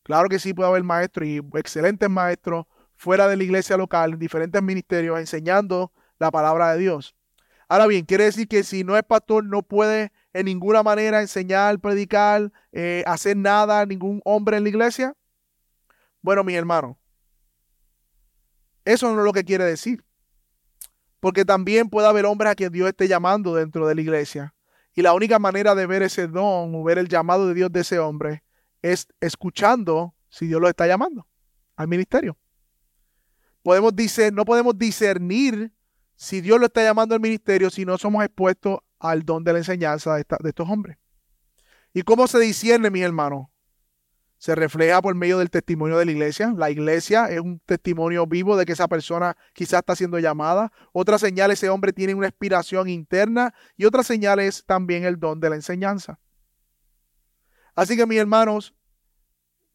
Claro que sí puede haber maestros y excelentes maestros fuera de la iglesia local, en diferentes ministerios, enseñando la palabra de Dios. Ahora bien, quiere decir que si no es pastor, no puede en ninguna manera enseñar, predicar, eh, hacer nada, ningún hombre en la iglesia. Bueno, mi hermano, eso no es lo que quiere decir. Porque también puede haber hombres a quien Dios esté llamando dentro de la iglesia. Y la única manera de ver ese don o ver el llamado de Dios de ese hombre es escuchando si Dios lo está llamando. al ministerio. Podemos no podemos discernir si Dios lo está llamando al ministerio si no somos expuestos al don de la enseñanza de, de estos hombres. ¿Y cómo se discierne, mis hermanos? Se refleja por medio del testimonio de la iglesia. La iglesia es un testimonio vivo de que esa persona quizás está siendo llamada. Otra señal, ese hombre tiene una inspiración interna. Y otra señal es también el don de la enseñanza. Así que, mis hermanos,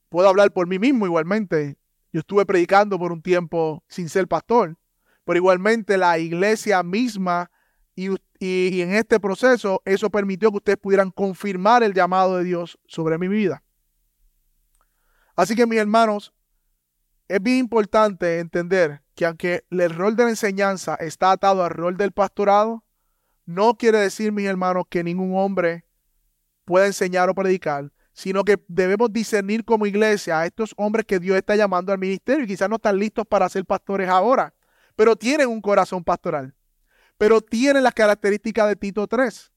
puedo hablar por mí mismo igualmente. Yo estuve predicando por un tiempo sin ser pastor, pero igualmente la iglesia misma y, en este proceso eso permitió que ustedes pudieran confirmar el llamado de Dios sobre mi vida. Así que mis hermanos, es bien importante entender que aunque el rol de la enseñanza está atado al rol del pastorado, no quiere decir, mis hermanos, que ningún hombre pueda enseñar o predicar, sino que debemos discernir como iglesia a estos hombres que Dios está llamando al ministerio y quizás no están listos para ser pastores ahora, pero tienen un corazón pastoral, pero tienen las características de Tito 3.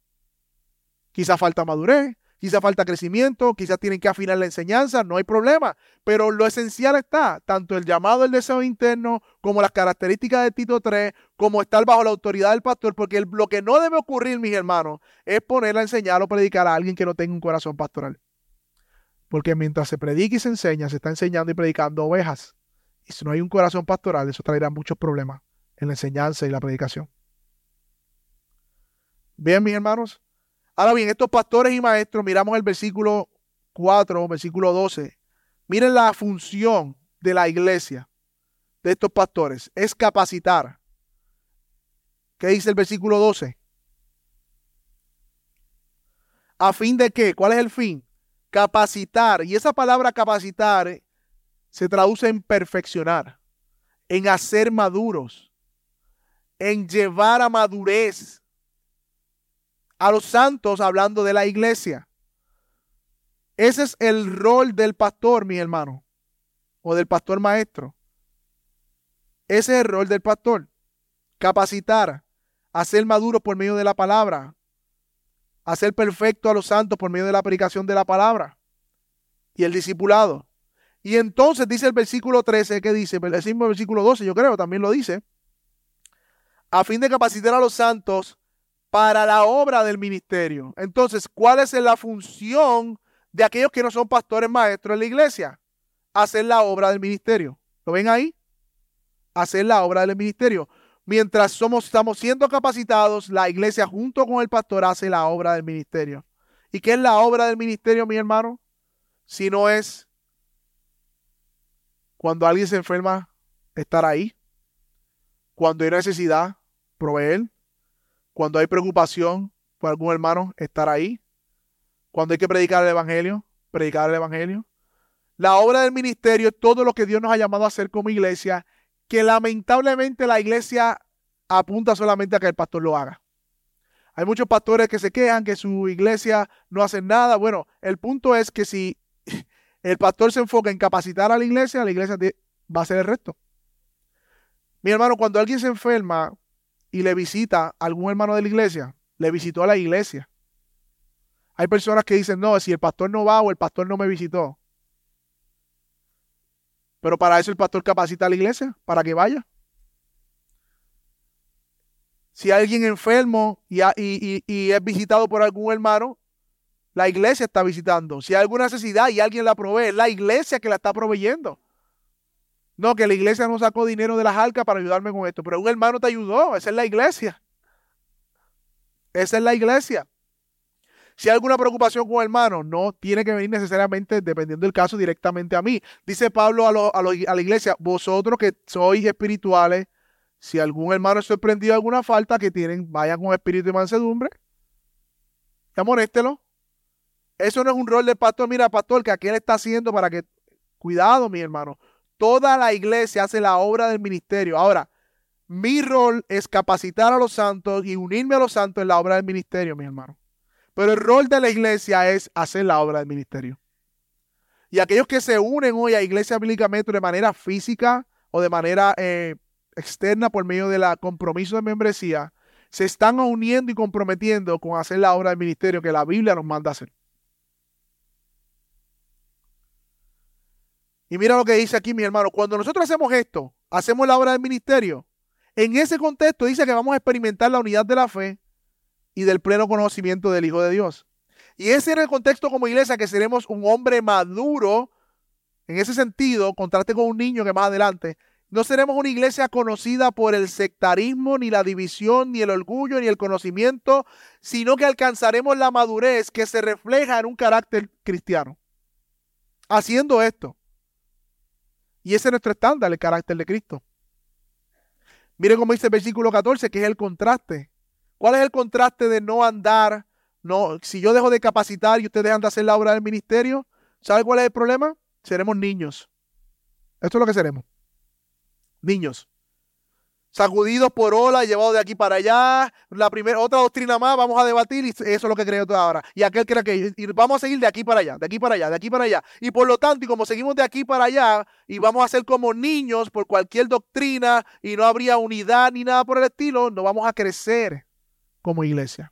Quizás falta madurez, quizás falta crecimiento, quizás tienen que afinar la enseñanza, no hay problema, pero lo esencial está, tanto el llamado del deseo interno como las características de Tito 3, como estar bajo la autoridad del pastor, porque lo que no debe ocurrir, mis hermanos, es poner a enseñar o predicar a alguien que no tenga un corazón pastoral. Porque mientras se predica y se enseña, se está enseñando y predicando ovejas. Y si no hay un corazón pastoral, eso traerá muchos problemas en la enseñanza y la predicación. Bien, mis hermanos. Ahora bien, estos pastores y maestros, miramos el versículo 4, versículo 12. Miren la función de la iglesia, de estos pastores, es capacitar. ¿Qué dice el versículo 12? ¿A fin de qué? ¿Cuál es el fin? Capacitar. Y esa palabra capacitar se traduce en perfeccionar, en hacer maduros, en llevar a madurez a los santos hablando de la iglesia. Ese es el rol del pastor, mi hermano, o del pastor maestro. Ese es el rol del pastor. Capacitar, hacer maduros por medio de la palabra, hacer perfecto a los santos por medio de la predicación de la palabra y el discipulado. Y entonces dice el versículo 13 que dice, el versículo 12 yo creo también lo dice, a fin de capacitar a los santos para la obra del ministerio. Entonces, ¿cuál es la función de aquellos que no son pastores maestros en la iglesia? Hacer la obra del ministerio. ¿Lo ven ahí? Hacer la obra del ministerio. Mientras somos, estamos siendo capacitados, la iglesia junto con el pastor hace la obra del ministerio. ¿Y qué es la obra del ministerio, mi hermano? Si no es cuando alguien se enferma, estar ahí. Cuando hay necesidad, proveer. Cuando hay preocupación por algún hermano, estar ahí. Cuando hay que predicar el Evangelio, predicar el Evangelio. La obra del ministerio es todo lo que Dios nos ha llamado a hacer como iglesia que lamentablemente la iglesia apunta solamente a que el pastor lo haga. Hay muchos pastores que se quejan que su iglesia no hace nada. Bueno, el punto es que si el pastor se enfoca en capacitar a la iglesia, la iglesia va a hacer el resto. Mi hermano, cuando alguien se enferma y le visita a algún hermano de la iglesia, le visitó a la iglesia. Hay personas que dicen, no, si el pastor no va o el pastor no me visitó. Pero para eso el pastor capacita a la iglesia, para que vaya. Si alguien enfermo y, es visitado por algún hermano, la iglesia está visitando. Si hay alguna necesidad y alguien la provee, la iglesia que la está proveyendo. No, que la iglesia no sacó dinero de las arcas para ayudarme con esto, pero un hermano te ayudó, esa es la iglesia. Esa es la iglesia. Si hay alguna preocupación con hermano, no tiene que venir necesariamente, dependiendo del caso, directamente a mí. Dice Pablo a, a, la iglesia, vosotros que sois espirituales, si algún hermano es sorprendido de alguna falta que tienen, vayan con espíritu de mansedumbre. Y amonéstelo. Eso no es un rol del pastor. Mira, pastor, que aquel está haciendo para que. Cuidado, mi hermano. Toda la iglesia hace la obra del ministerio. Ahora, mi rol es capacitar a los santos y unirme a los santos en la obra del ministerio, mi hermano. Pero el rol de la iglesia es hacer la obra del ministerio. Y aquellos que se unen hoy a Iglesia Bíblica Metro de manera física o de manera eh, externa por medio del compromiso de membresía, se están uniendo y comprometiendo con hacer la obra del ministerio que la Biblia nos manda hacer. Y mira lo que dice aquí mi hermano, cuando nosotros hacemos esto, hacemos la obra del ministerio, en ese contexto dice que vamos a experimentar la unidad de la fe y del pleno conocimiento del Hijo de Dios. Y ese era el contexto como iglesia, que seremos un hombre maduro, en ese sentido, contraste con un niño que más adelante, no seremos una iglesia conocida por el sectarismo, ni la división, ni el orgullo, ni el conocimiento, sino que alcanzaremos la madurez que se refleja en un carácter cristiano. Haciendo esto. Y ese es nuestro estándar, el carácter de Cristo. Miren cómo dice el versículo 14, que es el contraste. ¿Cuál es el contraste de no andar? No, si yo dejo de capacitar y ustedes dejan de hacer la obra del ministerio, ¿sabe cuál es el problema? Seremos niños. Esto es lo que seremos. Niños sacudidos por ola, llevados de aquí para allá. La primera, otra doctrina más, vamos a debatir y eso es lo que creo toda ahora. Y aquel cree que y vamos a seguir de aquí para allá, de aquí para allá, de aquí para allá. Y por lo tanto, y como seguimos de aquí para allá, y vamos a ser como niños por cualquier doctrina, y no habría unidad ni nada por el estilo, no vamos a crecer como iglesia.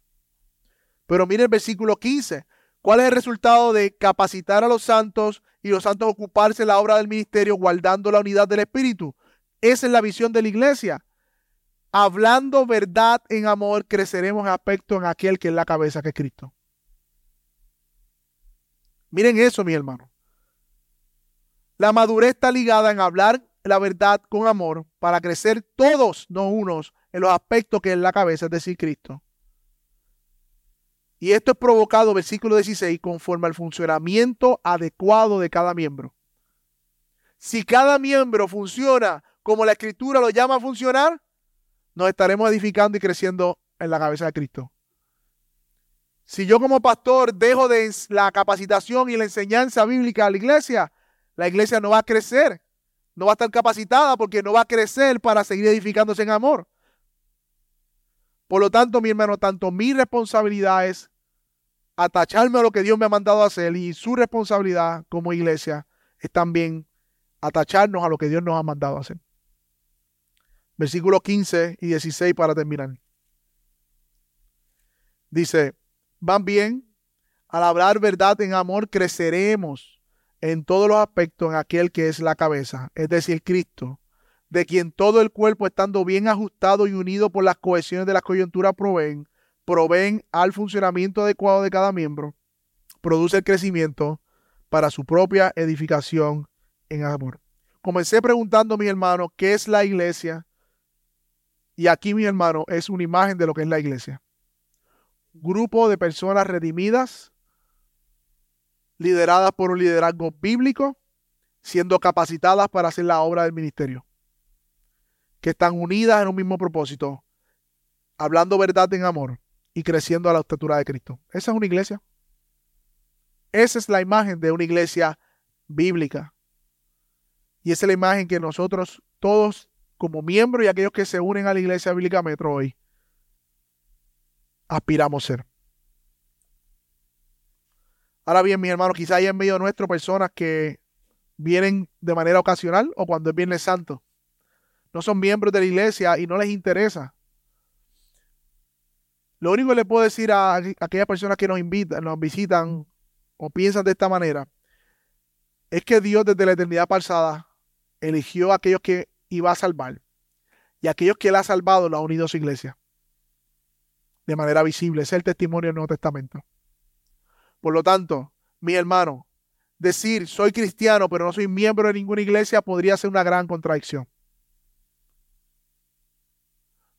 Pero mire el versículo 15. ¿Cuál es el resultado de capacitar a los santos y los santos ocuparse la obra del ministerio guardando la unidad del Espíritu? Esa es la visión de la iglesia hablando verdad en amor, creceremos en aspecto en aquel que es la cabeza, que es Cristo. Miren eso, mi hermano. La madurez está ligada en hablar la verdad con amor para crecer todos, no unos, en los aspectos que es la cabeza, es decir, Cristo. Y esto es provocado, versículo 16, conforme al funcionamiento adecuado de cada miembro. Si cada miembro funciona como la escritura lo llama a funcionar, nos estaremos edificando y creciendo en la cabeza de Cristo. Si yo como pastor dejo de la capacitación y la enseñanza bíblica a la iglesia, la iglesia no va a crecer, no va a estar capacitada porque no va a crecer para seguir edificándose en amor. Por lo tanto, mi hermano, tanto mi responsabilidad es atacharme a lo que Dios me ha mandado a hacer y su responsabilidad como iglesia es también atacharnos a lo que Dios nos ha mandado a hacer versículos 15 y 16 para terminar. Dice, van bien, al hablar verdad en amor, creceremos en todos los aspectos en aquel que es la cabeza, es decir, Cristo, de quien todo el cuerpo estando bien ajustado y unido por las cohesiones de las coyunturas proveen, proveen al funcionamiento adecuado de cada miembro, produce el crecimiento para su propia edificación en amor. Comencé preguntando, mi hermano, ¿qué es la iglesia? Y aquí, mi hermano, es una imagen de lo que es la iglesia. Grupo de personas redimidas, lideradas por un liderazgo bíblico, siendo capacitadas para hacer la obra del ministerio. Que están unidas en un mismo propósito, hablando verdad en amor y creciendo a la estatura de Cristo. Esa es una iglesia. Esa es la imagen de una iglesia bíblica. Y esa es la imagen que nosotros todos como miembros y aquellos que se unen a la Iglesia Bíblica Metro hoy, aspiramos ser. Ahora bien, mi hermano, quizá hay en medio nuestro personas que vienen de manera ocasional o cuando es Viernes Santo. No son miembros de la iglesia y no les interesa. Lo único que le puedo decir a aquellas personas que nos invitan, nos visitan o piensan de esta manera, es que Dios desde la eternidad pasada eligió a aquellos que y va a salvar. Y aquellos que Él ha salvado lo ha unido a su iglesia. De manera visible. es el testimonio del Nuevo Testamento. Por lo tanto, mi hermano, decir soy cristiano pero no soy miembro de ninguna iglesia podría ser una gran contradicción.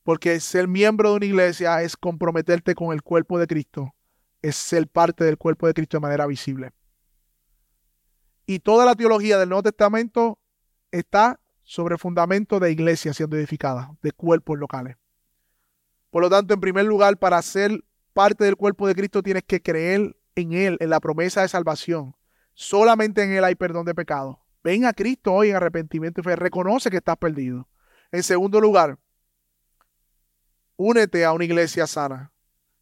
Porque ser miembro de una iglesia es comprometerte con el cuerpo de Cristo, es ser parte del cuerpo de Cristo de manera visible. Y toda la teología del Nuevo Testamento está sobre fundamento de iglesia siendo edificada, de cuerpos locales. Por lo tanto, en primer lugar, para ser parte del cuerpo de Cristo tienes que creer en Él, en la promesa de salvación. Solamente en Él hay perdón de pecado. Ven a Cristo hoy en arrepentimiento y fe. Reconoce que estás perdido. En segundo lugar, únete a una iglesia sana,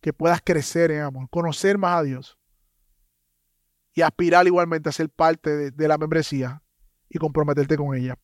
que puedas crecer en amor, conocer más a Dios y aspirar igualmente a ser parte de, de la membresía y comprometerte con ella.